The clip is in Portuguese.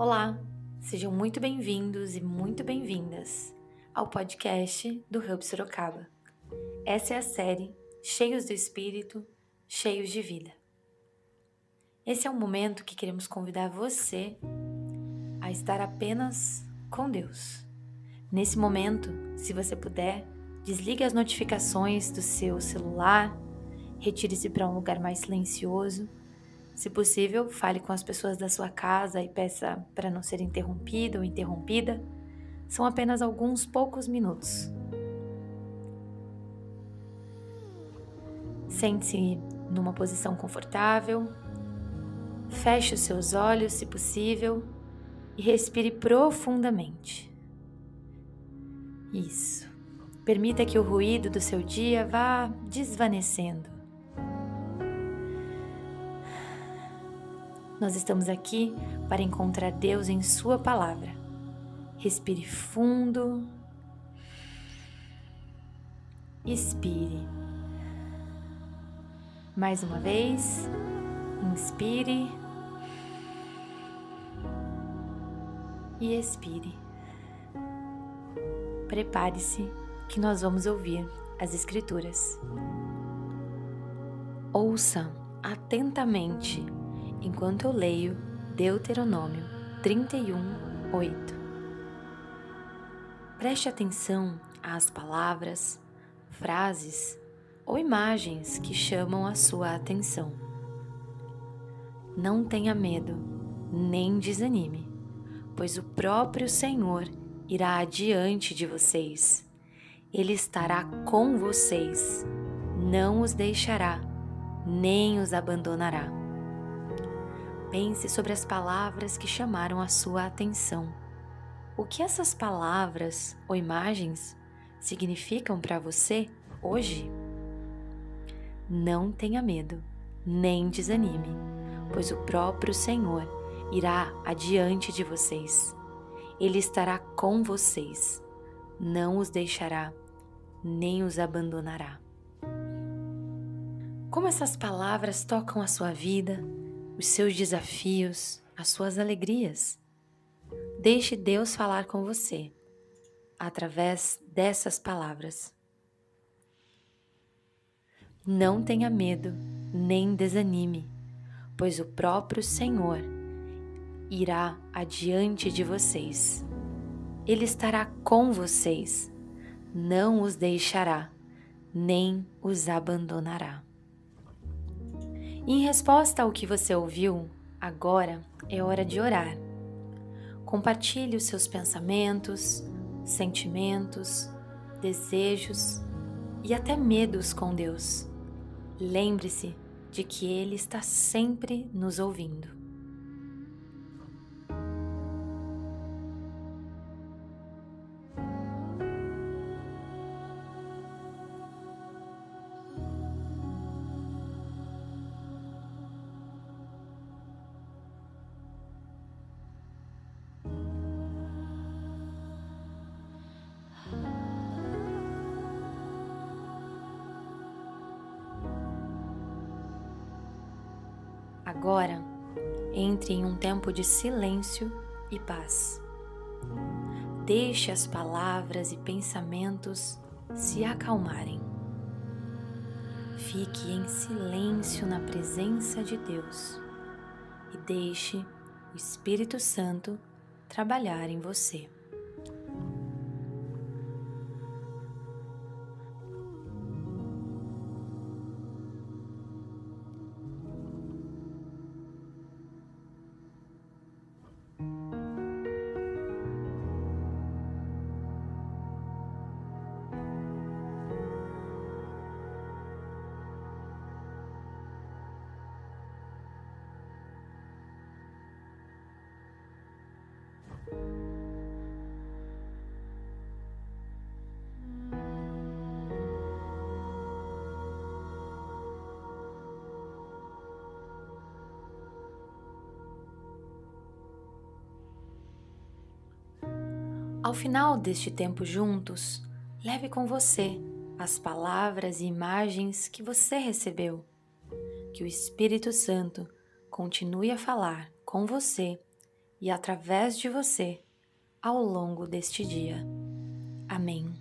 Olá, sejam muito bem-vindos e muito bem-vindas ao podcast do Hub Sorocaba. Essa é a série Cheios do Espírito, Cheios de Vida. Esse é um momento que queremos convidar você a estar apenas com Deus. Nesse momento, se você puder, desligue as notificações do seu celular, retire-se para um lugar mais silencioso se possível, fale com as pessoas da sua casa e peça para não ser interrompido ou interrompida. São apenas alguns poucos minutos. Sente-se numa posição confortável. Feche os seus olhos, se possível, e respire profundamente. Isso. Permita que o ruído do seu dia vá desvanecendo. Nós estamos aqui para encontrar Deus em Sua palavra. Respire fundo. Expire. Mais uma vez. Inspire. E expire. Prepare-se que nós vamos ouvir as Escrituras. Ouça atentamente enquanto eu leio Deuteronômio 31, 8. Preste atenção às palavras, frases ou imagens que chamam a sua atenção. Não tenha medo, nem desanime, pois o próprio Senhor irá adiante de vocês. Ele estará com vocês, não os deixará, nem os abandonará. Pense sobre as palavras que chamaram a sua atenção. O que essas palavras ou imagens significam para você hoje? Não tenha medo, nem desanime, pois o próprio Senhor irá adiante de vocês. Ele estará com vocês, não os deixará, nem os abandonará. Como essas palavras tocam a sua vida? Os seus desafios, as suas alegrias. Deixe Deus falar com você através dessas palavras. Não tenha medo, nem desanime, pois o próprio Senhor irá adiante de vocês. Ele estará com vocês, não os deixará, nem os abandonará. Em resposta ao que você ouviu, agora é hora de orar. Compartilhe os seus pensamentos, sentimentos, desejos e até medos com Deus. Lembre-se de que Ele está sempre nos ouvindo. Agora, entre em um tempo de silêncio e paz. Deixe as palavras e pensamentos se acalmarem. Fique em silêncio na presença de Deus e deixe o Espírito Santo trabalhar em você. Ao final deste tempo juntos, leve com você as palavras e imagens que você recebeu. Que o Espírito Santo continue a falar com você e através de você ao longo deste dia. Amém.